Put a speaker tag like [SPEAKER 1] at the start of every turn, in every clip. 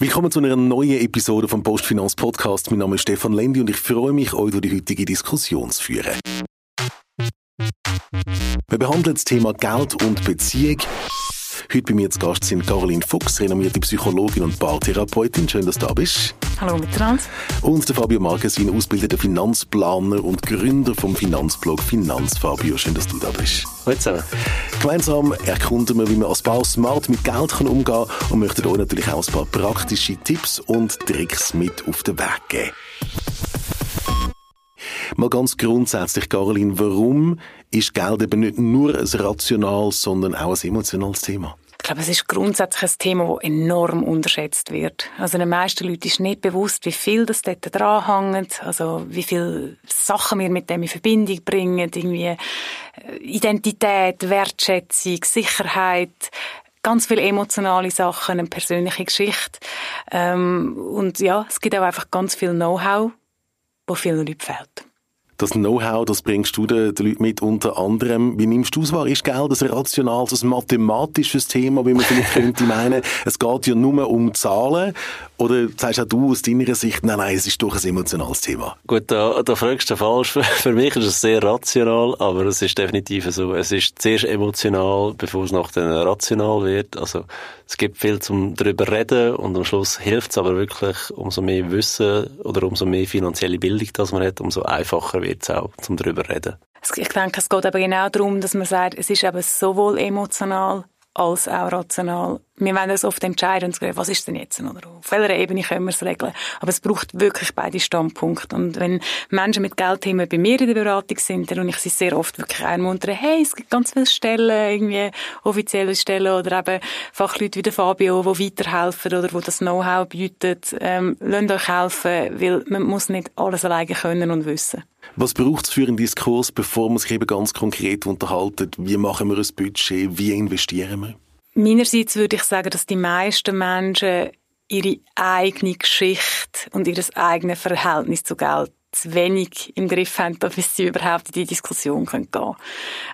[SPEAKER 1] Willkommen zu einer neuen Episode vom Postfinanz Podcast. Mein Name ist Stefan Lendi und ich freue mich, euch durch die heutige Diskussion zu führen. Wir behandeln das Thema Geld und Beziehung. Heute bei mir zu Gast sind Caroline Fuchs, renommierte Psychologin und Paartherapeutin. Schön, dass du da bist.
[SPEAKER 2] Hallo miteinander.
[SPEAKER 1] Und der Fabio Markesin, ausgebildeter Finanzplaner und Gründer vom Finanzblog Finanz. Fabio, schön, dass du da bist.
[SPEAKER 3] Hallo zusammen.
[SPEAKER 1] Gemeinsam erkunden wir, wie man als Paar smart mit Geld kann umgehen kann und möchten euch natürlich auch ein paar praktische Tipps und Tricks mit auf den Weg geben. Mal ganz grundsätzlich, Caroline, warum ist Geld eben nicht nur ein rationales, sondern auch ein emotionales Thema?
[SPEAKER 2] Ich glaube, es ist grundsätzlich ein Thema, das enorm unterschätzt wird. Also den meisten Leuten ist nicht bewusst, wie viel das dort dranhängt, also wie viele Sachen wir mit dem in Verbindung bringen, irgendwie äh, Identität, Wertschätzung, Sicherheit, ganz viele emotionale Sachen, eine persönliche Geschichte. Ähm, und ja, es gibt auch einfach ganz viel Know-how, wo vielen Leuten fehlt
[SPEAKER 1] das Know-how, das bringst du den, den Leuten mit unter anderem. Wie nimmst du es wahr? Ist Geld ein rationales, ein mathematisches Thema, wie man vielleicht könnte meinen? Es geht ja nur um Zahlen. Oder sagst auch du aus deiner Sicht, nein, nein, es ist doch ein emotionales Thema?
[SPEAKER 3] Gut, da, da fragst du falsch. Für mich ist es sehr rational, aber es ist definitiv so. Es ist zuerst emotional, bevor es nachher rational wird. Also, es gibt viel zum darüber reden und am Schluss hilft es aber wirklich, umso mehr Wissen oder umso mehr finanzielle Bildung, dass man hat, umso einfacher wird es auch, zum darüber reden.
[SPEAKER 2] Ich denke, es geht aber genau darum, dass man sagt, es ist eben sowohl emotional als auch rational. Wir wollen uns oft entscheiden was ist denn jetzt? Oder auf welcher Ebene können wir es regeln? Aber es braucht wirklich beide Standpunkte. Und wenn Menschen mit Geldthemen bei mir in der Beratung sind, dann und ich sie sehr oft wirklich einmuntern, hey, es gibt ganz viele Stellen, irgendwie offizielle Stellen oder eben Fachleute wie der Fabio, die weiterhelfen oder die das Know-how bieten. Ähm, lasst euch helfen, weil man muss nicht alles alleine können und wissen.
[SPEAKER 1] Was braucht es für einen Diskurs, bevor man sich eben ganz konkret unterhalten? Wie machen wir ein Budget? Wie investieren wir?
[SPEAKER 2] Meinerseits würde ich sagen, dass die meisten Menschen ihre eigene Geschichte und ihr eigenes Verhältnis zu Geld zu wenig im Griff haben, bis sie überhaupt in die Diskussion gehen können.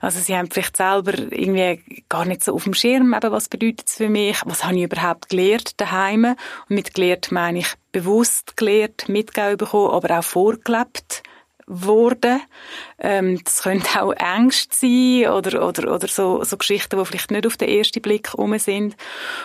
[SPEAKER 2] Also sie haben vielleicht selber irgendwie gar nicht so auf dem Schirm, eben, was bedeutet es für mich, was habe ich überhaupt gelernt daheim und mit gelernt meine ich bewusst gelernt, mitgegeben bekommen, aber auch vorgelebt worden. Ähm, das können auch Ängste sein oder, oder, oder so, so Geschichten, die vielleicht nicht auf den ersten Blick um sind.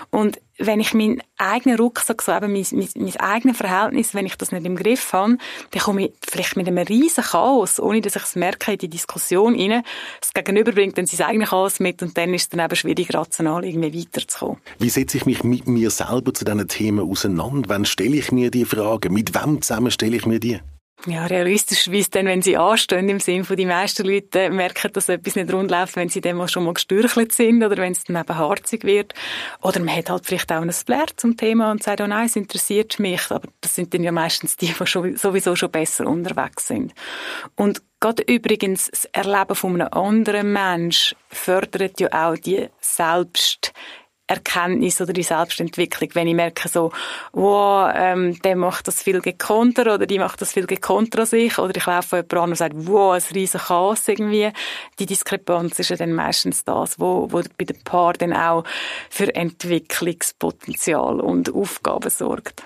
[SPEAKER 2] Und wenn ich meinen eigenen Rucksack, so eben mein, mein, mein eigenes Verhältnis, wenn ich das nicht im Griff habe, dann komme ich vielleicht mit einem riesen Chaos, ohne dass ich es merke, in die Diskussion rein. Das Gegenüber bringt dann sein eigenes Chaos mit und dann ist es dann eben schwierig, rational irgendwie weiterzukommen.
[SPEAKER 1] Wie setze ich mich mit mir selber zu diesen Themen auseinander? Wann stelle ich mir die Frage? Mit wem zusammen stelle ich mir die?
[SPEAKER 2] Ja, realistisch wie es dann, wenn sie anstehen, im Sinne von die meisten Leute merken, dass etwas nicht rund läuft, wenn sie dann schon mal gestürchelt sind oder wenn es dann eben harzig wird. Oder man hat halt vielleicht auch ein Flair zum Thema und sagt, oh nein, es interessiert mich. Aber das sind dann ja meistens die, die schon, sowieso schon besser unterwegs sind. Und gerade übrigens das Erleben von einem anderen Mensch fördert ja auch die Selbst Erkenntnis oder die Selbstentwicklung, wenn ich merke so, wow, ähm, der macht das viel gekonter oder die macht das viel gekonter als ich oder ich laufe jemand an und sage, wow, ein riesen Chaos irgendwie. Die Diskrepanz ist ja dann meistens das, wo, wo bei den Paar dann auch für Entwicklungspotenzial und Aufgaben sorgt.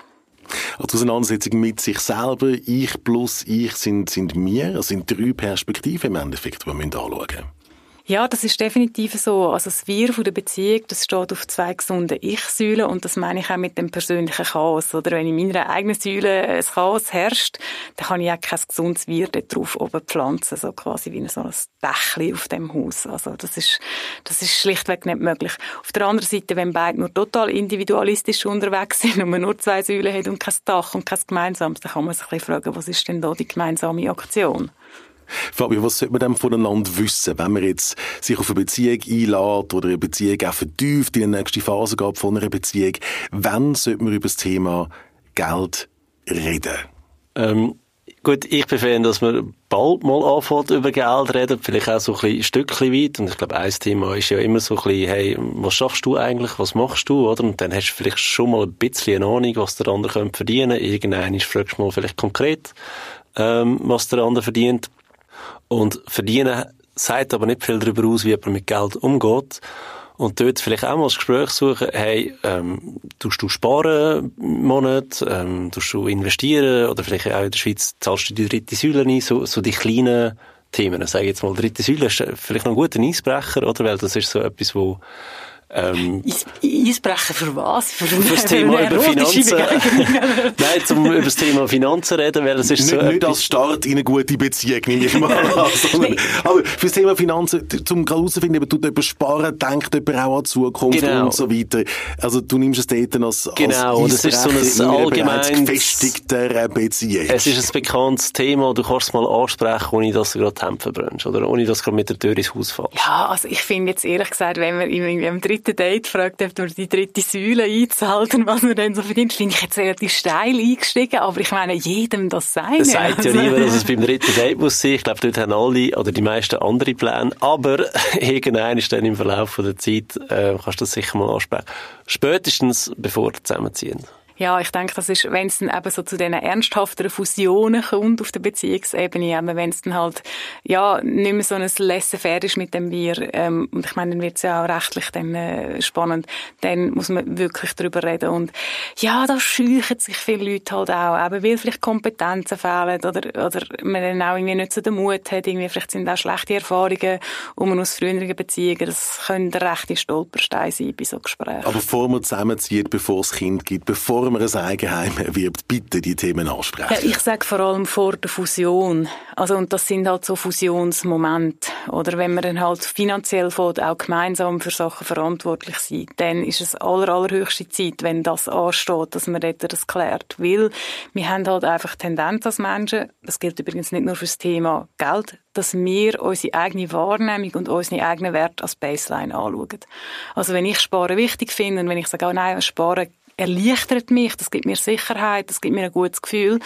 [SPEAKER 1] Also die Auseinandersetzung mit sich selber, ich plus ich sind, sind wir, das sind drei Perspektiven im Endeffekt, die wir anschauen müssen.
[SPEAKER 2] Ja, das ist definitiv so. Also das Wir von der Beziehung, das steht auf zwei gesunden Ich-Säulen und das meine ich auch mit dem persönlichen Chaos. Oder wenn in meiner eigenen Säule ein Chaos herrscht, dann kann ich auch kein gesundes Wir dort drauf oben pflanzen, so quasi wie so ein Dächli auf dem Haus. Also das ist, das ist schlichtweg nicht möglich. Auf der anderen Seite, wenn beide nur total individualistisch unterwegs sind und man nur zwei Säulen hat und kein Dach und kein Gemeinsames, dann kann man sich ein bisschen fragen, was ist denn da die gemeinsame Aktion?
[SPEAKER 1] Fabio, was sollte man denn voneinander wissen, wenn man jetzt sich auf eine Beziehung einlädt oder eine Beziehung auch vertieft in die nächste Phase geht von einer Beziehung? Wann sollte man über das Thema Geld reden?
[SPEAKER 3] Ähm, gut, ich Fan, dass man bald mal anfängt über Geld reden, vielleicht auch so ein Stückchen weit. Und ich glaube, ein Thema ist ja immer so ein bisschen, hey, was schaffst du eigentlich, was machst du, oder? Und dann hast du vielleicht schon mal ein bisschen eine Ahnung, was der andere verdienen könnte. Irgendwann fragst du mal vielleicht konkret, ähm, was der andere verdient. Und verdienen sagt aber nicht viel darüber aus, wie jemand mit Geld umgeht. Und dort vielleicht auch mal das Gespräch suchen, hey, ähm, tust du sparen im Monat, ähm, tust du investieren oder vielleicht auch in der Schweiz zahlst du die dritte Säule ein, so, so die kleinen Themen. Sage jetzt mal, dritte Säule ist vielleicht noch ein guter Eisbrecher, oder? Weil das ist so etwas, wo
[SPEAKER 2] ähm, Eisbrechen für was?
[SPEAKER 3] Für, für das Thema über Finanzen. Nein, zum über das Thema Finanzen reden, weil es ist
[SPEAKER 1] nicht,
[SPEAKER 3] so
[SPEAKER 1] nicht als Start in eine gute Beziehung, nehme ich mal an. aber für das Thema Finanzen, zum herausfinden, eben, tut jemand sparen, denkt jemand auch an Zukunft genau. und so weiter. Also du nimmst es dort als,
[SPEAKER 3] genau, als das ist so ein allgemein
[SPEAKER 1] gefestigter Beziehung.
[SPEAKER 3] Es ist ein bekanntes Thema, du kannst es mal ansprechen, ohne dass du gerade die Hämpfe brennst, oder ohne dass du gerade mit der Tür ins Haus fällst.
[SPEAKER 2] Ja, also ich finde jetzt ehrlich gesagt, wenn wir irgendwie am dritten dritten Date fragt, ob man die dritte Säule einzahlt und was man dann so verdient, finde ich jetzt relativ steil eingestiegen, aber ich meine, jedem das sein.
[SPEAKER 3] Es sagt ja also. niemand, dass es beim dritten Date muss sein. Ich glaube, dort haben alle oder die meisten andere Pläne, aber irgendein ist dann im Verlauf der Zeit, äh, kannst du das sicher mal ansprechen. Spätestens bevor wir zusammenziehen.
[SPEAKER 2] Ja, ich denke, das ist, wenn es dann eben so zu diesen ernsthafteren Fusionen kommt auf der Beziehungsebene, eben wenn es dann halt, ja, nicht mehr so ein Laissez-faire ist mit dem Bier, ähm, und ich meine, dann wird es ja auch rechtlich dann äh, spannend, dann muss man wirklich darüber reden und ja, da scheuchen sich viele Leute halt auch, eben weil vielleicht Kompetenzen fehlen oder, oder man dann auch irgendwie nicht so den Mut hat, irgendwie vielleicht sind auch schlechte Erfahrungen um man aus früheren Beziehungen, das können rechte Stolpersteine sein bei so Gesprächen.
[SPEAKER 1] Aber bevor man zusammenzieht, bevor es Kind gibt, bevor bevor man ein Eigenheim erwirbt, bitte die Themen ansprechen.
[SPEAKER 2] Ja, ich sage vor allem vor der Fusion. Also, und das sind halt so Fusionsmomente. Oder wenn man dann halt finanziell von auch gemeinsam für Sachen verantwortlich sind, dann ist es aller, allerhöchste Zeit, wenn das ansteht, dass man das klärt. Weil wir haben halt einfach Tendenz als Menschen, das gilt übrigens nicht nur für das Thema Geld, dass wir unsere eigene Wahrnehmung und unsere eigenen Werte als Baseline anschauen. Also wenn ich Sparen wichtig finde und wenn ich sage, oh nein, Sparen erleichtert mich, das gibt mir Sicherheit, das gibt mir ein gutes Gefühl,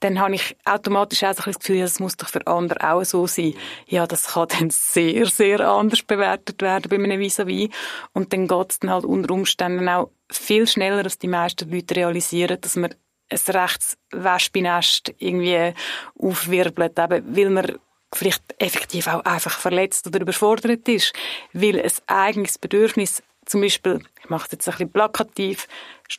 [SPEAKER 2] dann habe ich automatisch auch das Gefühl, das muss doch für andere auch so sein. Ja, das kann dann sehr, sehr anders bewertet werden bei einem vis-à-vis. Und dann geht es dann halt unter Umständen auch viel schneller, als die meisten Leute realisieren, dass man ein rechts Wespennest irgendwie aufwirbelt, eben, weil man vielleicht effektiv auch einfach verletzt oder überfordert ist, weil ein eigenes Bedürfnis zum Beispiel, ich mache es jetzt ein bisschen plakativ,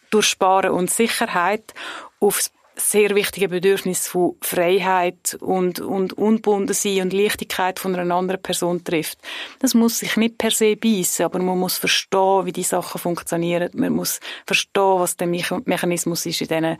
[SPEAKER 2] durch Sparen und Sicherheit auf das sehr wichtige Bedürfnis von Freiheit und, und unbunden sein und Leichtigkeit von einer anderen Person trifft. Das muss sich nicht per se beißen, aber man muss verstehen, wie die Sachen funktionieren. Man muss verstehen, was der Mechanismus ist in diesen äh,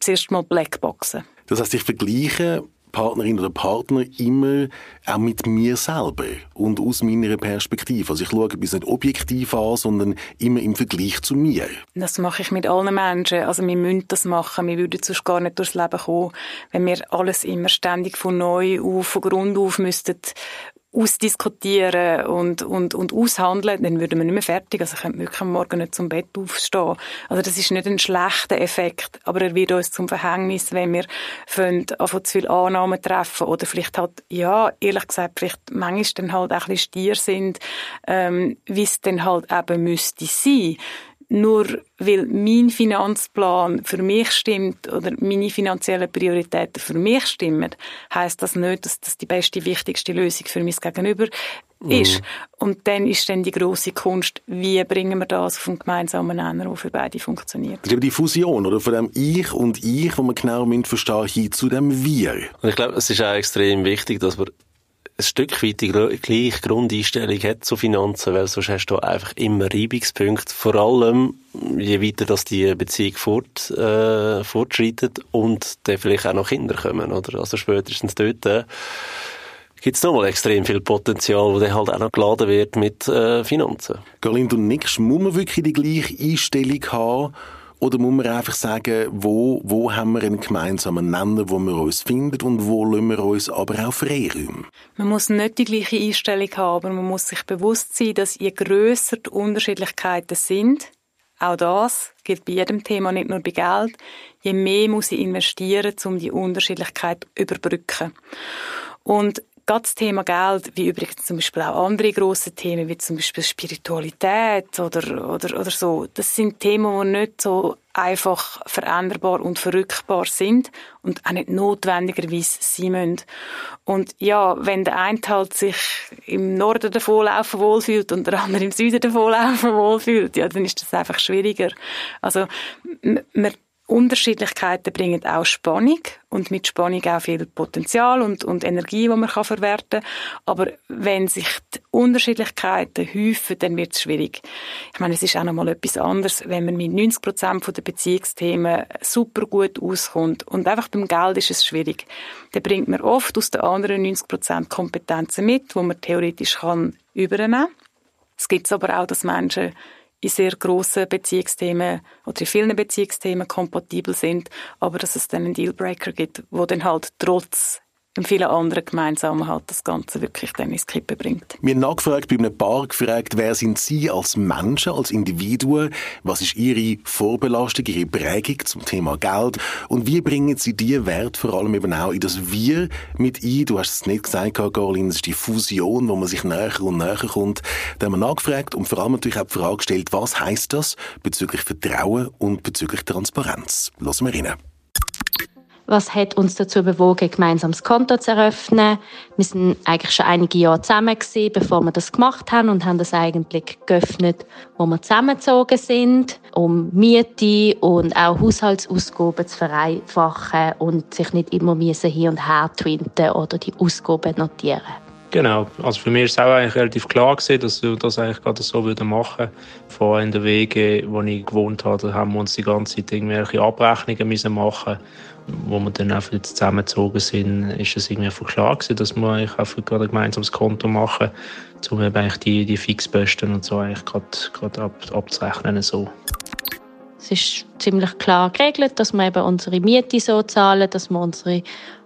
[SPEAKER 2] zuerst mal Blackboxen.
[SPEAKER 1] Das heißt, ich vergleiche Partnerin oder Partner immer auch mit mir selber und aus meiner Perspektive. Also ich schaue etwas nicht objektiv an, sondern immer im Vergleich zu mir.
[SPEAKER 2] Das mache ich mit allen Menschen. Also wir müssen das machen. Wir würden sonst gar nicht durchs Leben kommen, wenn wir alles immer ständig von neu auf, von Grund auf müssten ausdiskutieren und, und, und aushandeln, dann würden wir nicht mehr fertig. Also könnte wirklich am Morgen nicht zum Bett aufstehen. Also das ist nicht ein schlechter Effekt, aber er wird uns zum Verhängnis, wenn wir von zu viel Annahmen treffen oder vielleicht halt, ja, ehrlich gesagt, vielleicht manchmal dann halt auch ein bisschen stier sind, ähm, wie es dann halt eben müsste sein nur weil mein Finanzplan für mich stimmt oder meine finanziellen Prioritäten für mich stimmen, heißt das nicht, dass das die beste, wichtigste Lösung für mich Gegenüber mhm. ist. Und dann ist dann die große Kunst, wie bringen wir das auf einen gemeinsamen Nenner, der für beide funktioniert.
[SPEAKER 1] Das ist die Fusion, oder? Von dem Ich und Ich, wo man genau verstehen hin zu dem Wir.
[SPEAKER 3] Und ich glaube, es ist auch extrem wichtig, dass wir ein Stück weit die gleiche Grundeinstellung hat zu Finanzen, weil sonst hast du einfach immer Reibungspunkte, vor allem je weiter dass die Beziehung fort, äh, fortschreitet und dann vielleicht auch noch Kinder kommen, oder? Also spätestens dort äh, gibt es nochmal extrem viel Potenzial, das dann halt auch noch geladen wird mit äh, Finanzen.
[SPEAKER 1] Caroline, du nickst, muss man wirklich die gleiche Einstellung haben, oder muss man einfach sagen, wo, wo haben wir einen gemeinsamen Nenner, wo wir uns finden und wo lassen wir uns aber auch Freiraum?
[SPEAKER 2] Man muss nicht die gleiche Einstellung haben, aber man muss sich bewusst sein, dass je grösser die Unterschiedlichkeiten sind, auch das gilt bei jedem Thema, nicht nur bei Geld, je mehr muss ich investieren, um die Unterschiedlichkeit zu überbrücken. Und gerade das Thema Geld, wie übrigens zum Beispiel auch andere große Themen, wie zum Beispiel Spiritualität oder, oder, oder so, das sind Themen, die nicht so einfach veränderbar und verrückbar sind und auch nicht notwendigerweise sein müssen. Und ja, wenn der eine halt sich im Norden davonlaufen wohlfühlt und der andere im Süden davonlaufen wohlfühlt, ja, dann ist das einfach schwieriger. Also, man Unterschiedlichkeiten bringen auch Spannung und mit Spannung auch viel Potenzial und, und Energie, die man kann verwerten kann. Aber wenn sich die Unterschiedlichkeiten häufen, dann wird es schwierig. Ich meine, es ist auch noch mal etwas anderes, wenn man mit 90 Prozent der Beziehungsthemen super gut auskommt und einfach beim Geld ist es schwierig. Dann bringt man oft aus den anderen 90 Prozent Kompetenzen mit, wo man theoretisch kann übernehmen. Es gibt aber auch, dass Menschen in sehr grossen Beziehungsthemen oder in vielen Beziehungsthemen kompatibel sind, aber dass es dann einen Dealbreaker gibt, wo dann halt trotz und viele andere gemeinsam halt das Ganze wirklich dann ins Kippen bringt.
[SPEAKER 1] Wir haben nachgefragt, bei einem Paar gefragt, wer sind Sie als Menschen, als Individuen? Was ist Ihre Vorbelastung, Ihre Prägung zum Thema Geld? Und wie bringen Sie die Wert vor allem eben auch in das Wir mit ein? Du hast es nicht gesagt, Caroline, es ist die Fusion, wo man sich näher und näher kommt. Da haben wir nachgefragt und vor allem natürlich auch die Frage gestellt, was heißt das bezüglich Vertrauen und bezüglich Transparenz? Lassen wir rein.
[SPEAKER 4] Was hat uns dazu bewogen, ein gemeinsames Konto zu eröffnen? Wir sind eigentlich schon einige Jahre zusammen gewesen, bevor wir das gemacht haben und haben das eigentlich geöffnet, wo wir zusammengezogen sind, um Miete und auch Haushaltsausgaben zu vereinfachen und sich nicht immer hier und her twinten oder die Ausgaben notieren.
[SPEAKER 5] Genau, also für mich ist es auch relativ klar gewesen, dass wir das eigentlich gerade so würden machen. Vor in den Wegen, wo ich gewohnt habe, haben wir uns die ganze Zeit irgendwelche Abrechnungen müssen machen wo wir dann einfach jetzt zusammengezogen sind, ist es irgendwie einfach klar gewesen, dass wir eigentlich einfach ein gemeinsames Konto machen, um eben eigentlich die, die Fixposten und so eigentlich gerade, gerade ab, abzurechnen. So.
[SPEAKER 4] Es ist ziemlich klar geregelt, dass wir eben unsere Miete so zahlen, dass wir unsere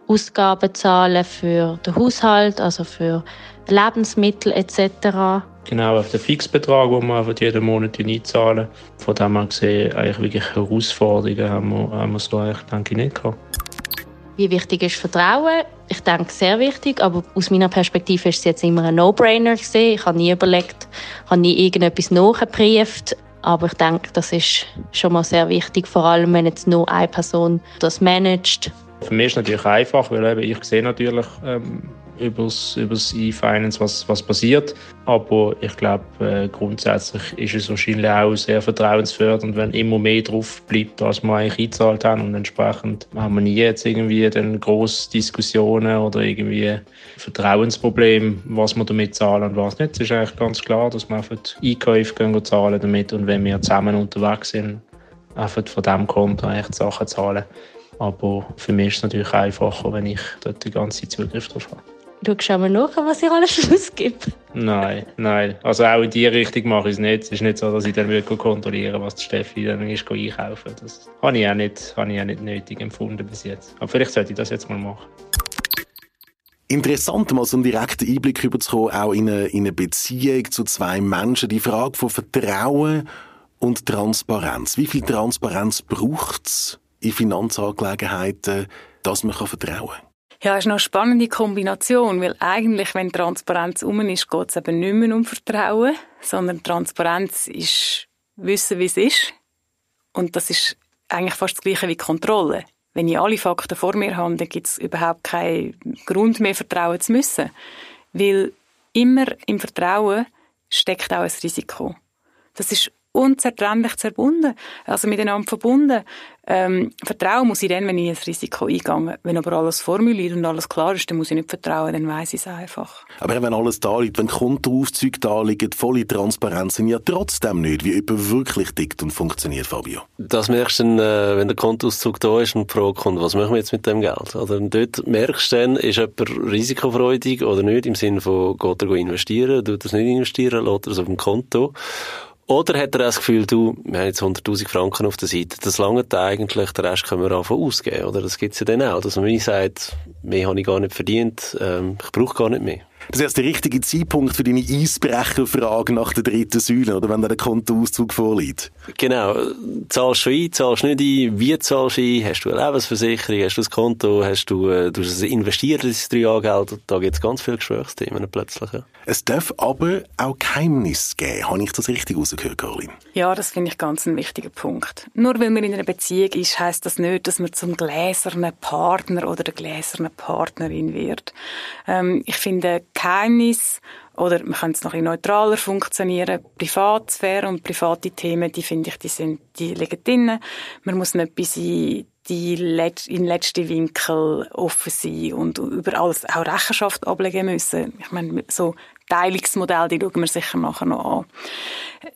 [SPEAKER 4] Ausgaben zahlen für den Haushalt, also für Lebensmittel etc.
[SPEAKER 5] Genau, auf den Fixbetrag, den wir einfach jeden Monat einzahlen. Von dem her gesehen, eigentlich wirklich Herausforderungen haben wir, haben wir so eigentlich, denke ich, nicht gehabt.
[SPEAKER 4] Wie wichtig ist Vertrauen? Ich denke, sehr wichtig, aber aus meiner Perspektive ist es jetzt immer ein No-Brainer gesehen. Ich habe nie überlegt, habe nie irgendetwas nachgeprüft. Aber ich denke, das ist schon mal sehr wichtig, vor allem wenn jetzt nur eine Person das managt.
[SPEAKER 5] Für mich ist es natürlich einfach, weil eben ich sehe natürlich ähm, übers, übers E-Finance, was, was passiert. Aber ich glaube, äh, grundsätzlich ist es wahrscheinlich auch sehr vertrauensfördernd, wenn immer mehr drauf bleibt, als wir eigentlich eingezahlt haben. Und entsprechend haben wir nie jetzt irgendwie dann grosse Diskussionen oder irgendwie Vertrauensprobleme, was wir damit zahlen und was nicht. Es ist eigentlich ganz klar, dass wir einfach Einkäufe gehen zahlen damit und wenn wir zusammen unterwegs sind, einfach von diesem Konto die Sachen zahlen. Aber für mich ist es natürlich einfacher, wenn ich dort den ganzen Zugriff drauf habe.
[SPEAKER 4] Du schaust mal nach, was ich alles ausgebe.
[SPEAKER 5] Nein, nein. Also auch in die Richtung mache ich es nicht. Es ist nicht so, dass ich dann wirklich kontrollieren was die Steffi dann ist einkaufen. Das habe ich, auch nicht, habe ich auch nicht nötig empfunden bis jetzt. Aber vielleicht sollte ich das jetzt mal machen.
[SPEAKER 1] Interessant, mal so einen direkten Einblick überzukommen, auch in eine, in eine Beziehung zu zwei Menschen. Die Frage von Vertrauen und Transparenz. Wie viel Transparenz braucht es in Finanzangelegenheiten, dass man vertrauen kann?
[SPEAKER 2] Ja, ist noch eine spannende Kombination, weil eigentlich, wenn Transparenz um ist, geht es eben nicht mehr um Vertrauen, sondern Transparenz ist wissen, wie es ist. Und das ist eigentlich fast das Gleiche wie Kontrolle. Wenn ich alle Fakten vor mir habe, dann gibt es überhaupt keinen Grund mehr, vertrauen zu müssen. Weil immer im Vertrauen steckt auch ein Risiko. Das ist unzertrennlich verbunden, also miteinander verbunden. Ähm, Vertrauen muss ich dann, wenn ich ein Risiko eingehe. Wenn aber alles formuliert und alles klar ist, dann muss ich nicht vertrauen, dann weiß ich es einfach.
[SPEAKER 1] Aber wenn alles da liegt, wenn Kontoauszüge da liegen, volle Transparenz, sind ja trotzdem nicht, wie jemand wirklich tickt und funktioniert, Fabio.
[SPEAKER 3] Das merkst du dann, äh, wenn der Kontoauszug da ist und die Frage kommt, was machen wir jetzt mit dem Geld? Oder dort merkst du dann, ist jemand risikofreudig oder nicht, im Sinne von, geht er investieren, tut er es nicht investieren, lässt er es auf dem Konto. Oder hat er das Gefühl, du, wir haben jetzt 100.000 Franken auf der Seite, das langt eigentlich, den Rest können wir einfach ausgeben, oder? Das gibt's ja dann auch, dass man mir sagt, mehr habe ich gar nicht verdient, ähm, ich brauche gar nicht mehr.
[SPEAKER 1] Das ist der richtige Zeitpunkt für deine Eisbrecherfrage nach der dritten Säule, oder wenn der Kontoauszug vorliegt.
[SPEAKER 3] Genau. Zahlst du ein, zahlst du nicht ein, wie zahlst du ein, hast du eine Lebensversicherung, hast du ein Konto, hast du, äh, du hast investiert ins Dreijahregeld, da gibt es ganz viele Gesprächsthemen plötzlich. Ja.
[SPEAKER 1] Es darf aber auch Geheimnis geben. Habe ich das richtig rausgehört, Caroline?
[SPEAKER 2] Ja, das finde ich ganz ein wichtiger Punkt. Nur weil man in einer Beziehung ist, heißt das nicht, dass man zum gläsernen Partner oder der gläsernen Partnerin wird. Ähm, ich finde, Geheimnis oder man kann es noch ein neutraler funktionieren. Privatsphäre und private Themen, die finde ich, die sind, die liegen drin. Man muss nicht bis in die Let in letzten Winkel offen sein und über alles auch Rechenschaft ablegen müssen. Ich meine, so Teilungsmodell, die schauen wir sicher nachher noch an.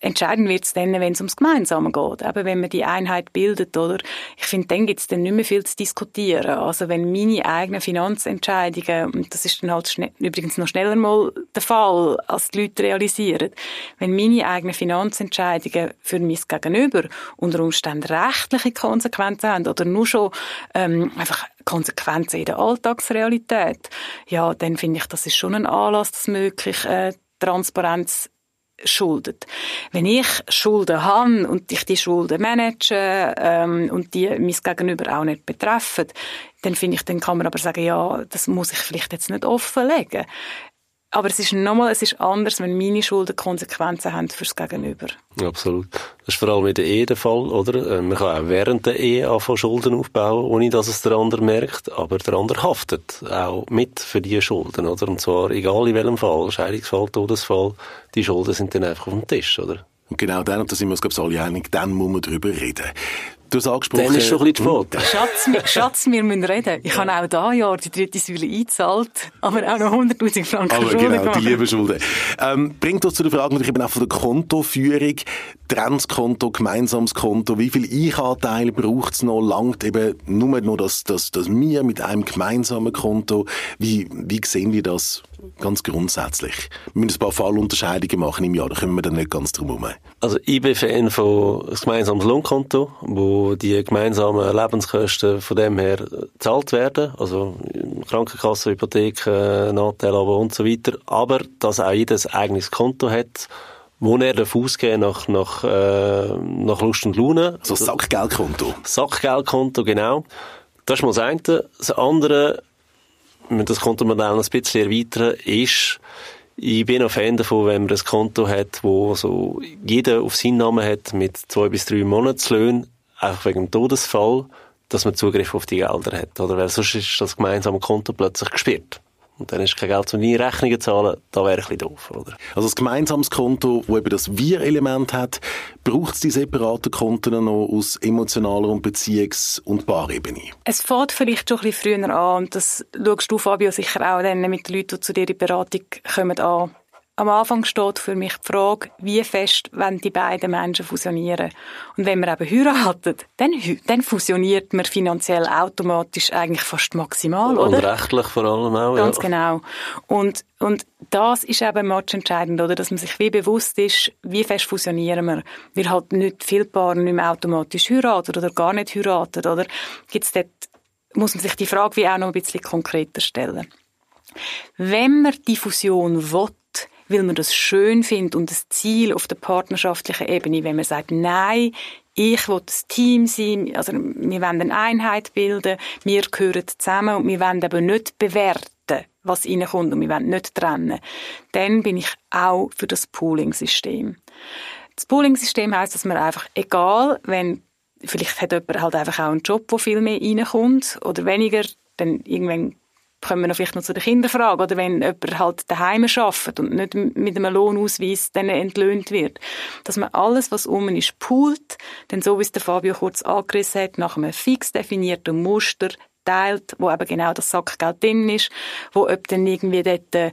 [SPEAKER 2] Entscheidend wird es dann, wenn es ums Gemeinsame geht. Eben, wenn man die Einheit bildet, oder? Ich finde, dann gibt es dann nicht mehr viel zu diskutieren. Also, wenn meine eigenen Finanzentscheidungen, und das ist dann halt übrigens noch schneller mal der Fall, als die Leute realisieren, wenn meine eigenen Finanzentscheidungen für mein Gegenüber unter Umständen rechtliche Konsequenzen haben oder nur schon ähm, einfach Konsequenzen in der Alltagsrealität, ja, dann finde ich, das ist schon ein Anlass, dass möglich äh, Transparenz schuldet. Wenn ich Schulden habe und ich die Schulden manage ähm, und die mein Gegenüber auch nicht betreffen, dann finde ich, dann kann man aber sagen, ja, das muss ich vielleicht jetzt nicht offenlegen. Aber es ist nochmal, es ist anders, wenn meine Schulden Konsequenzen haben fürs Gegenüber.
[SPEAKER 3] Absolut. Das ist vor allem in der Ehe der Fall, oder? Äh, man kann auch während der Ehe anfangen Schulden aufbauen, ohne dass es der andere merkt, aber der andere haftet auch mit für diese Schulden, oder? Und zwar egal in welchem Fall, Scheidungsfall, Todesfall, die Schulden sind dann einfach auf dem Tisch, oder?
[SPEAKER 1] Und genau dann, und da sind wir uns, glaube ich, alle einig, dann muss man darüber reden. Du hast angesprochen...
[SPEAKER 3] Dann ist schon ein bisschen
[SPEAKER 2] zu Schatz, Schatz, wir müssen reden. Ich habe auch da Jahr die dritte Säule eingezahlt, aber auch noch 100'000 Franken aber Schulden
[SPEAKER 1] genau, die liebe Schulden. Ähm, bringt uns zu der Frage natürlich eben auch von der Kontoführung. Trenskonto, gemeinsames Konto, wie viel Ich-Anteil braucht es noch? Langt eben nur noch das, das, das Wir mit einem gemeinsamen Konto? Wie, wie sehen wir das ganz grundsätzlich? Wir müssen ein paar Fallunterscheidungen machen im Jahr, da kommen wir dann nicht ganz drum herum.
[SPEAKER 3] Also ich bin Fan von einem gemeinsamen Lohnkonto, wo die gemeinsamen Lebenskosten von dem her gezahlt werden, also Krankenkasse, Hypotheken, Nachteilabo und so weiter, aber dass auch jedes eigenes Konto hat, wo er darf ausgeben nach, nach, äh, nach Lust und Laune.
[SPEAKER 1] So Sackgeldkonto.
[SPEAKER 3] Sackgeldkonto, genau. Das ist mal das eine. Das andere, wenn das Kontomodell noch ein bisschen erweitern, ist, ich bin auch Fan davon, wenn man ein Konto hat, wo so jeder auf seinen Namen hat mit zwei bis drei Monatslöhnen, einfach wegen dem Todesfall, dass man Zugriff auf die Gelder hat, oder? Weil sonst ist das gemeinsame Konto plötzlich gesperrt. Und dann ist kein Geld um nie Rechnungen zahlen, da wäre ein bisschen doof, oder?
[SPEAKER 1] Also das gemeinsames Konto, wo eben das Wir-Element hat, braucht es die separaten Konten noch aus emotionaler und Beziehungs- und Paarebene?
[SPEAKER 2] Es fährt vielleicht schon ein bisschen früher an und das schaust du, Fabio, sicher auch dann mit den Leuten, die zu dir in die Beratung kommen, an am Anfang steht für mich die Frage, wie fest wenn die beiden Menschen fusionieren. Und wenn man eben heiratet, dann, dann fusioniert man finanziell automatisch eigentlich fast maximal, oder?
[SPEAKER 3] Und rechtlich vor allem auch,
[SPEAKER 2] Ganz ja. genau. Und, und das ist eben entscheidend, oder? Dass man sich wie bewusst ist, wie fest fusionieren wir. Wir halt nicht viele Paare nicht mehr automatisch heiraten oder gar nicht heiraten, oder? Gibt's dort, muss man sich die Frage wie auch noch ein bisschen konkreter stellen. Wenn man die Fusion will, weil man das schön findet und das Ziel auf der partnerschaftlichen Ebene, wenn man sagt, nein, ich will das Team sein, also wir wollen eine Einheit bilden, wir gehören zusammen und wir wollen aber nicht bewerten, was reinkommt und wir wollen nicht trennen, dann bin ich auch für das Pooling-System. Das Pooling-System heisst, dass man einfach, egal, wenn vielleicht hat jemand halt einfach auch einen Job, wo viel mehr reinkommt oder weniger, dann irgendwann kommen wir vielleicht noch zu der Kinderfrage, oder wenn jemand halt daheim arbeitet und nicht mit einem Lohnausweis dann entlöhnt wird, dass man alles, was um ist, poolt, denn so wie es der Fabio kurz angerissen hat, nach einem fix definierten Muster teilt, wo eben genau das Sackgeld drin ist, wo ob dann irgendwie dort äh,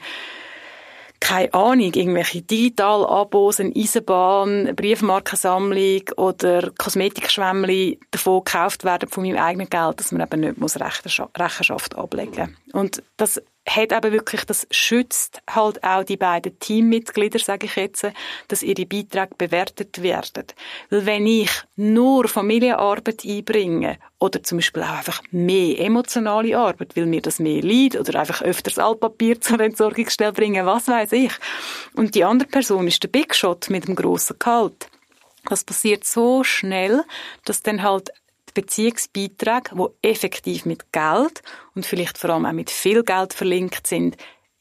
[SPEAKER 2] keine Ahnung, irgendwelche Digital-Abos, eine Eisenbahn, Briefmarkensammlung oder Kosmetikschwämmli davon gekauft werden von meinem eigenen Geld, dass man eben nicht muss Rechenschaft ablegen muss. Und das hat aber wirklich, das schützt halt auch die beiden Teammitglieder, sage ich jetzt, dass ihre Beiträge bewertet werden. Weil wenn ich nur Familienarbeit einbringe oder zum Beispiel auch einfach mehr emotionale Arbeit, weil mir das mehr liegt oder einfach öfters Altpapier zur Entsorgungsstelle bringen, was weiß ich. Und die andere Person ist der Big Shot mit dem grossen Gehalt. Das passiert so schnell, dass dann halt Beziehungsbeiträge, die effektiv mit Geld und vielleicht vor allem auch mit viel Geld verlinkt sind,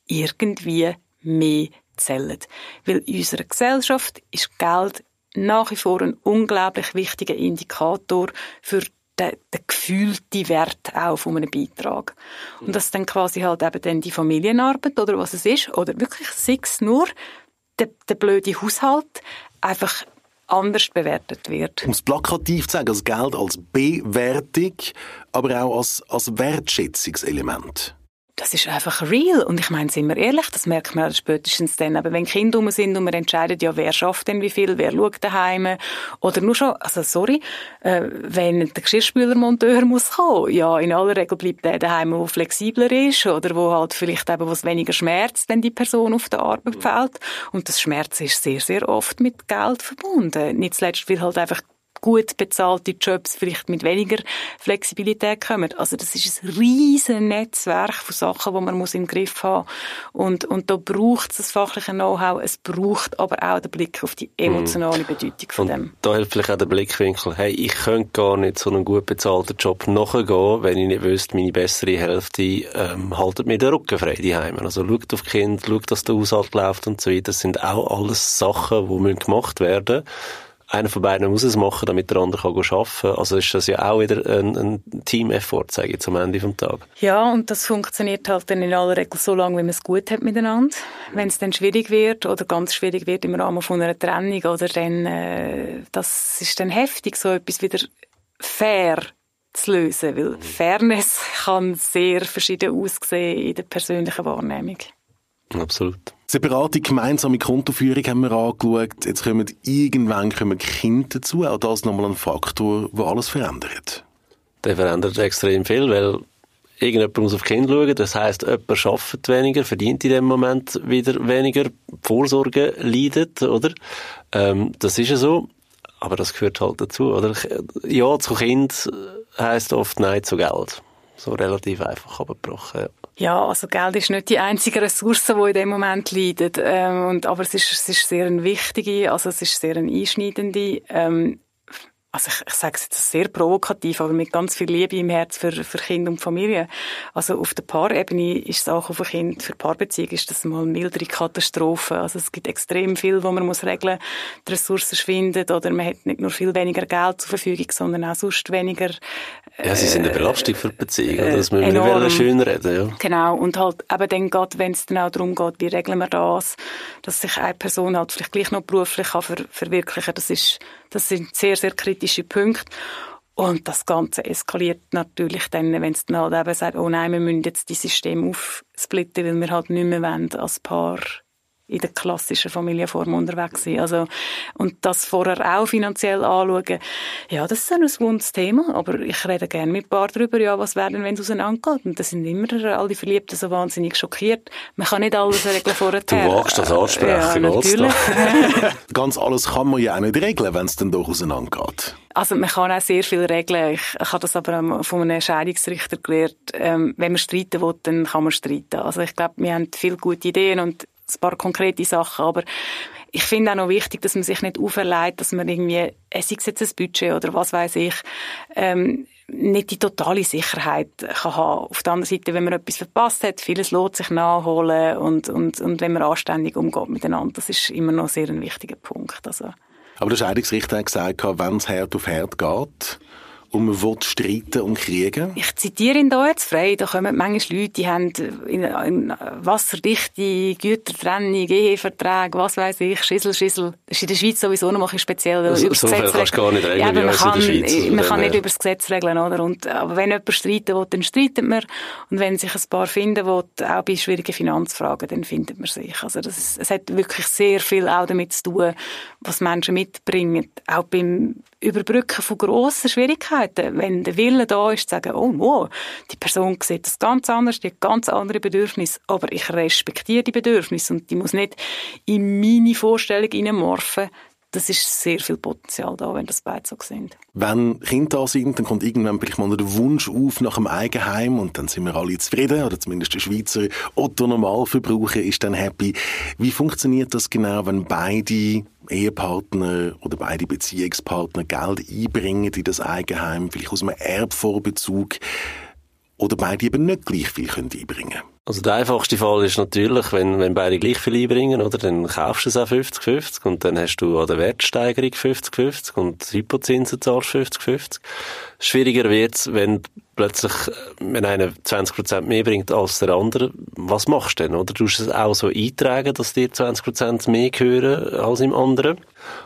[SPEAKER 2] irgendwie mehr zählen. Weil in unserer Gesellschaft ist Geld nach wie vor ein unglaublich wichtiger Indikator für den, den gefühlten Wert auch von einem Beitrag. Und das dann quasi halt eben dann die Familienarbeit oder was es ist, oder wirklich sechs nur der, der blöde Haushalt einfach anders bewertet wird.
[SPEAKER 1] Um es plakativ zu sagen, das Geld als Bewertung, aber auch als, als Wertschätzungselement
[SPEAKER 2] das ist einfach real. Und ich meine, sind wir ehrlich, das merkt man spätestens dann. Aber wenn Kinder rum sind und man entscheidet, ja, wer schafft denn wie viel, wer schaut daheim, oder nur schon, also sorry, äh, wenn der Geschirrspülermonteur muss kommen, ja, in aller Regel bleibt der daheim, der flexibler ist, oder wo halt vielleicht eben, was weniger schmerzt, wenn die Person auf der Arbeit fällt. Und das Schmerz ist sehr, sehr oft mit Geld verbunden. Nicht zuletzt, weil halt einfach gut bezahlte Jobs vielleicht mit weniger Flexibilität kommen. Also das ist ein riesen Netzwerk von Sachen, die man muss im Griff haben und und da braucht es das fachliche Know-how, es braucht aber auch den Blick auf die emotionale mhm. Bedeutung von
[SPEAKER 3] und
[SPEAKER 2] dem.
[SPEAKER 3] Da hilft vielleicht auch der Blickwinkel, hey, ich könnte gar nicht so einen gut bezahlten Job nachgehen, wenn ich nicht wüsste, meine bessere Hälfte ähm, haltet mir den Rücken frei daheim. Also schaut auf die Kinder, schaut, dass der Haushalt läuft und so weiter. Das sind auch alles Sachen, die gemacht werden müssen einer von beiden muss es machen, damit der andere kann arbeiten kann. Also ist das ja auch wieder ein, ein Team-Effort, sage ich, zum Ende des Tages.
[SPEAKER 2] Ja, und das funktioniert halt dann in aller Regel so lange, wie man es gut hat miteinander. Wenn es dann schwierig wird oder ganz schwierig wird im Rahmen von einer Trennung oder dann, äh, das ist dann heftig, so etwas wieder fair zu lösen, weil Fairness kann sehr verschieden aussehen in der persönlichen Wahrnehmung.
[SPEAKER 3] Absolut.
[SPEAKER 1] Separate gemeinsame Kontoführung haben wir angeschaut. Jetzt kommen irgendwann kommen Kinder dazu. Auch das ist nochmal ein Faktor, der alles verändert.
[SPEAKER 3] Der verändert extrem viel, weil irgendjemand muss auf Kinder schauen. Das heisst, jemand arbeitet weniger, verdient in dem Moment wieder weniger, Vorsorge leidet, oder? Ähm, das ist ja so. Aber das gehört halt dazu, oder? Ja zu Kind heisst oft Nein zu Geld. So relativ einfach abgebrochen, ja.
[SPEAKER 2] Ja, also Geld ist nicht die einzige Ressource, die in dem Moment leidet. Ähm, und, aber es ist, es ist sehr eine wichtige, also es ist sehr eine einschneidende. Ähm, also ich, ich sage es jetzt sehr provokativ, aber mit ganz viel Liebe im Herz für, für Kinder und Familie. Also auf der Paarebene ist es auch für Kind, für Paarbeziehung ist das mal eine mildere Katastrophe. Also es gibt extrem viel, wo man muss regeln, die Ressourcen schwinden oder man hat nicht nur viel weniger Geld zur Verfügung, sondern auch sonst weniger.
[SPEAKER 3] Äh, ja, sie sind eine Belastung für die Beziehung, äh, das müssen wir nicht schön reden, ja.
[SPEAKER 2] Genau, und halt eben dann geht, wenn es dann auch darum geht, wie regeln wir das, dass sich eine Person halt vielleicht gleich noch beruflich kann ver verwirklichen, das ist, das sind sehr, sehr kritische Punkte. Und das Ganze eskaliert natürlich dann, wenn es dann halt eben sagt, oh nein, wir müssen jetzt die System aufsplitten, weil wir halt nicht mehr wollen als Paar in der klassischen Familienform unterwegs sind. Also, und das vorher auch finanziell anschauen, ja, das ist ein wundes Thema, aber ich rede gerne mit ein paar darüber, ja, was werden, wenn es auseinandergeht. Und da sind immer alle Verliebten so wahnsinnig schockiert. Man kann nicht alles regeln vorher.
[SPEAKER 3] Du wagst das ansprechen, ja,
[SPEAKER 2] natürlich.
[SPEAKER 1] Ganz alles kann man ja auch nicht regeln, wenn es dann doch auseinandergeht.
[SPEAKER 2] Also man kann auch sehr viel regeln. Ich, ich habe das aber von einem Scheidungsrichter gelernt. Ähm, wenn man streiten will, dann kann man streiten. Also ich glaube, wir haben viele gute Ideen und ein paar konkrete Sachen, aber ich finde auch noch wichtig, dass man sich nicht auferlegt, dass man irgendwie, es ist jetzt ein Budget oder was weiß ich, ähm, nicht die totale Sicherheit kann haben. Auf der anderen Seite, wenn man etwas verpasst hat, vieles lohnt sich nachholen und, und, und wenn man anständig umgeht miteinander, das ist immer noch sehr ein wichtiger Punkt. Also.
[SPEAKER 1] Aber der Scheidungsrichter hat gesagt, wenn es Herd auf Herd geht, und man will streiten und kriegen?
[SPEAKER 2] Ich zitiere ihn da jetzt frei. Da kommen manchmal Leute, die haben in, in wasserdichte Gütertrennung, Eheverträge, was weiß ich, Schissel, Schissel. Das ist in der Schweiz sowieso noch ein speziell.
[SPEAKER 3] Das, über so Gesetz kannst du gar nicht regeln, ja, aber
[SPEAKER 2] man kann,
[SPEAKER 3] Schweiz,
[SPEAKER 2] man kann nicht über das Gesetz regeln, oder? Und, aber wenn jemand streiten will, dann streitet man. Und wenn sich ein paar finden will, auch bei schwierigen Finanzfragen, dann findet man sich. Also das, es hat wirklich sehr viel auch damit zu tun, was Menschen mitbringen. Auch beim Überbrücken von grossen Schwierigkeiten. Wenn der Wille da ist, zu sagen, oh, wow, die Person sieht das ganz anders, die hat ganz andere Bedürfnisse, aber ich respektiere die Bedürfnisse und die muss nicht in meine Vorstellung hineinmorphen, das ist sehr viel Potenzial da, wenn das beide so sind.
[SPEAKER 1] Wenn Kinder da sind, dann kommt irgendwann vielleicht mal der Wunsch auf nach einem Eigenheim und dann sind wir alle zufrieden, oder zumindest der Schweizer Otto-Normalverbraucher ist dann happy. Wie funktioniert das genau, wenn beide Ehepartner oder beide Beziehungspartner Geld einbringen in das Eigenheim, vielleicht aus einem Erbvorbezug, oder beide eben nicht gleich viel einbringen können?
[SPEAKER 3] Also der einfachste Fall ist natürlich, wenn, wenn beide gleich viel einbringen, oder, dann kaufst du es auch 50-50 und dann hast du an der Wertsteigerung 50-50 und Hypozinsen zahlst 50-50. Schwieriger wird's, wenn plötzlich, wenn einer 20% mehr bringt als der andere, was machst du denn, oder? Du musst es auch so eintragen, dass dir 20% mehr gehören als im anderen.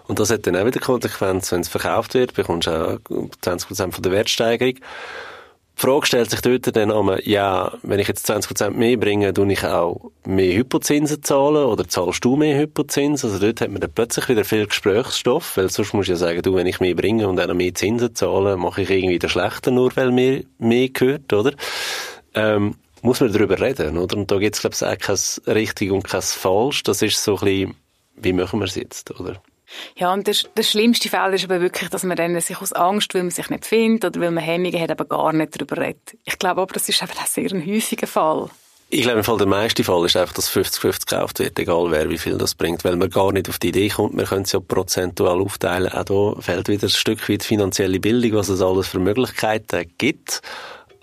[SPEAKER 3] Und das hat dann auch wieder Konsequenz, wenn es verkauft wird, bekommst du auch 20% von der Wertsteigerung. Frage stellt sich dort dann einmal, ja, wenn ich jetzt 20% mehr bringe, tue ich auch mehr Hypozinsen zahlen oder zahlst du mehr Hypozinsen? Also dort hat man dann plötzlich wieder viel Gesprächsstoff, weil sonst musst du ja sagen, du, wenn ich mehr bringe und auch mehr Zinsen zahle, mache ich irgendwie den Schlechten nur, weil mir mehr gehört, oder? Ähm, muss man darüber reden, oder? Und da gibt es, glaube ich, auch kein richtig und kein falsch. Das ist so ein bisschen, wie machen wir es jetzt, oder?
[SPEAKER 2] Ja, und der, der schlimmste Fall ist aber wirklich, dass man dann sich aus Angst, weil man sich nicht findet oder weil man Hemmungen hat, aber gar nicht darüber redet. Ich glaube aber, das ist einfach ein sehr ein häufiger Fall.
[SPEAKER 3] Ich glaube, im Fall der meiste Fall ist einfach, dass 50-50 gekauft wird, egal wer, wie viel das bringt, weil man gar nicht auf die Idee kommt, man könnte es ja prozentual aufteilen. Auch da fällt wieder ein Stück weit finanzielle Bildung, was es alles für Möglichkeiten gibt.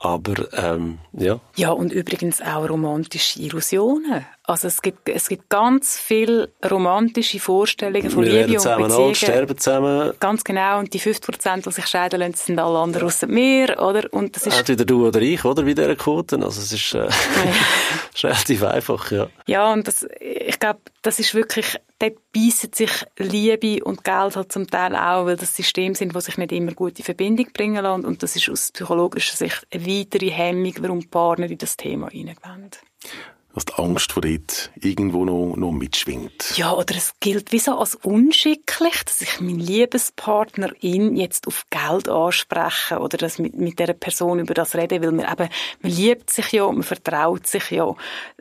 [SPEAKER 3] Aber ähm, ja.
[SPEAKER 2] Ja, und übrigens auch romantische Illusionen. Also es gibt, es gibt ganz viele romantische Vorstellungen von
[SPEAKER 3] Wir
[SPEAKER 2] Liebe und
[SPEAKER 3] zusammen
[SPEAKER 2] Beziehungen.
[SPEAKER 3] Alt, sterben zusammen.
[SPEAKER 2] Ganz genau. Und die 50% die sich scheiden lassen, sind alle anderen außer mir, oder? Und das ist...
[SPEAKER 3] Entweder du oder ich, oder? Wie dieser Quoten. Also es ist, äh, ist relativ einfach, ja.
[SPEAKER 2] Ja, und das, ich glaube, das ist wirklich, dort beißen sich Liebe und Geld halt zum Teil auch, weil das System sind, die sich nicht immer gut in Verbindung bringen lassen. Und das ist aus psychologischer Sicht eine weitere Hemmung, warum Partner in das Thema reingehen
[SPEAKER 1] dass die Angst vor dort irgendwo noch, noch mitschwingt.
[SPEAKER 2] Ja, oder es gilt wie so als unschicklich, dass ich meinen Liebespartnerin jetzt auf Geld anspreche oder dass mit, mit dieser Person über das rede, weil man eben, man liebt sich ja, man vertraut sich ja.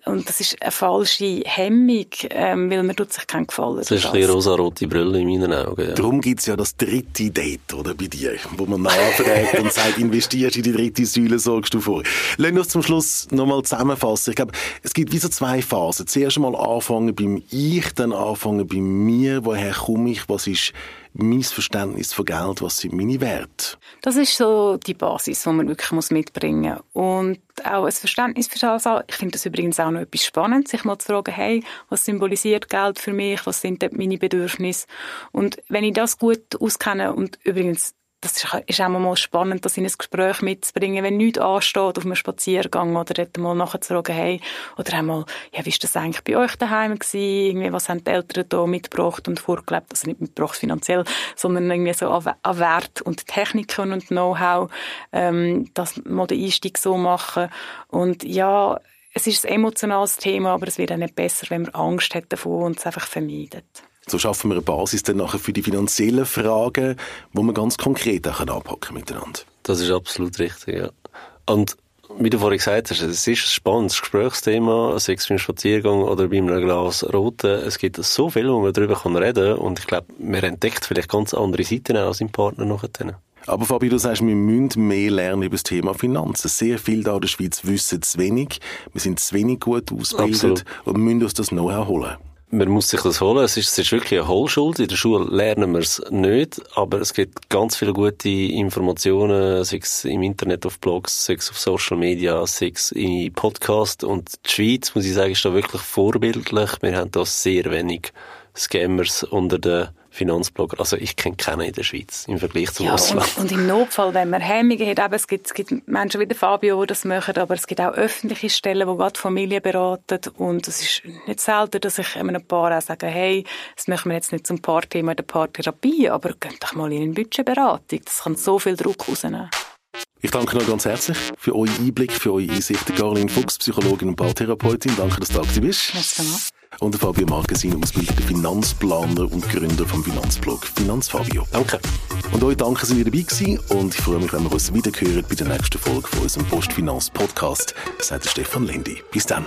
[SPEAKER 2] Und das ist eine falsche Hemmung, ähm, weil man tut sich keinen Gefallen.
[SPEAKER 3] Das ist ein bisschen rosa-rote Brille in meinen Augen, ja.
[SPEAKER 1] Darum gibt's ja das dritte Date, oder, bei dir, wo man nachfragt und sagt, investierst in die dritte Säule, sorgst du vor. Lass uns zum Schluss nochmal zusammenfassen. Ich glaube, es gibt wie so zwei Phasen. Zuerst einmal anfangen beim Ich, dann anfangen bei mir. Woher komme ich? Was ist mein Verständnis von Geld? Was sind meine Werte?
[SPEAKER 2] Das ist so die Basis, die man wirklich mitbringen muss. Und auch ein Verständnis für das. Ich finde das übrigens auch noch etwas spannend, sich mal zu fragen, hey, was symbolisiert Geld für mich? Was sind dort meine Bedürfnisse? Und wenn ich das gut auskenne und übrigens das ist auch mal spannend, das in ein Gespräch mitzubringen, wenn nichts ansteht auf einem Spaziergang oder dort mal nachzufragen, hey, oder einmal, ja, wie ist das eigentlich bei euch daheim gewesen? Irgendwie, was haben die Eltern da mitgebracht und vorgelebt? Also nicht mitgebracht finanziell, sondern irgendwie so an, an Wert und Techniken und Know-how, ähm, das mal den Einstieg so machen. Und ja, es ist ein emotionales Thema, aber es wird auch nicht besser, wenn man Angst hat davon und es einfach vermeidet.
[SPEAKER 1] So schaffen wir eine Basis dann nachher für die finanziellen Fragen, wo man ganz konkret auch anpacken miteinander.
[SPEAKER 3] Das ist absolut richtig, ja. Und wie du vorhin gesagt hast, es ist ein spannendes Gesprächsthema, sei es beim Spaziergang oder bei einem Glas Roten. Es gibt so viel, wo man darüber reden kann und ich glaube, man entdeckt vielleicht ganz andere Seiten auch als im Partner nachher.
[SPEAKER 1] Aber Fabi, du sagst, wir müssen mehr lernen über das Thema Finanzen. Sehr viel da in der Schweiz wissen zu wenig. Wir sind zu wenig gut ausgebildet Absolut. und müssen uns das Know-how holen
[SPEAKER 3] man muss sich das holen. Es ist, es ist wirklich eine Hohlschuld. In der Schule lernen wir es nicht, aber es gibt ganz viele gute Informationen, sei es im Internet, auf Blogs, sei es auf Social Media, sei es in Podcasts. Und die Schweiz, muss ich sagen, ist da wirklich vorbildlich. Wir haben da sehr wenig Scammers unter den Finanzblogger. Also ich kenne keinen in der Schweiz im Vergleich zum
[SPEAKER 2] ja,
[SPEAKER 3] Ausland.
[SPEAKER 2] Und, und, im Notfall, wenn man Hemmungen hat, eben, es, gibt, es gibt Menschen wie der Fabio, die das machen, aber es gibt auch öffentliche Stellen, die gerade Familien beraten und es ist nicht selten, dass ich einem Paar auch sage, hey, das machen wir jetzt nicht zum Paarthema in der Paartherapie, aber geht doch mal in eine Budgetberatung. Das kann so viel Druck rausnehmen.
[SPEAKER 1] Ich danke noch ganz herzlich für euren Einblick, für eure Einsichten. Caroline Fuchs, Psychologin und Paartherapeutin. Danke, dass du da bist. Und der Fabio Markesin, ausgebildeter Finanzplaner und Gründer vom Finanzblog Finanzfabio.
[SPEAKER 3] Danke.
[SPEAKER 1] Und euch danke, dass ihr dabei gewesen. Und ich freue mich, wenn wir uns wiederhören bei der nächsten Folge von unserem Postfinanz-Podcast. Das sagt Stefan Lendi. Bis dann.